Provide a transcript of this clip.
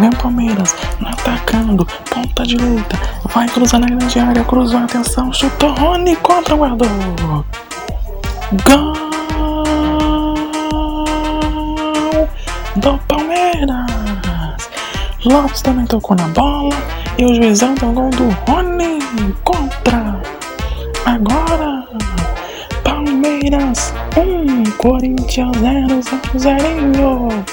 Vem Palmeiras, tá atacando, ponta de luta, vai cruzar na grande área, cruzou, atenção, chutou, Rony contra o guardou. Gol do Palmeiras. Lopes também tocou na bola e o juizão deu gol do Rony contra. Agora, Palmeiras 1, Corinthians 0, 0, 0.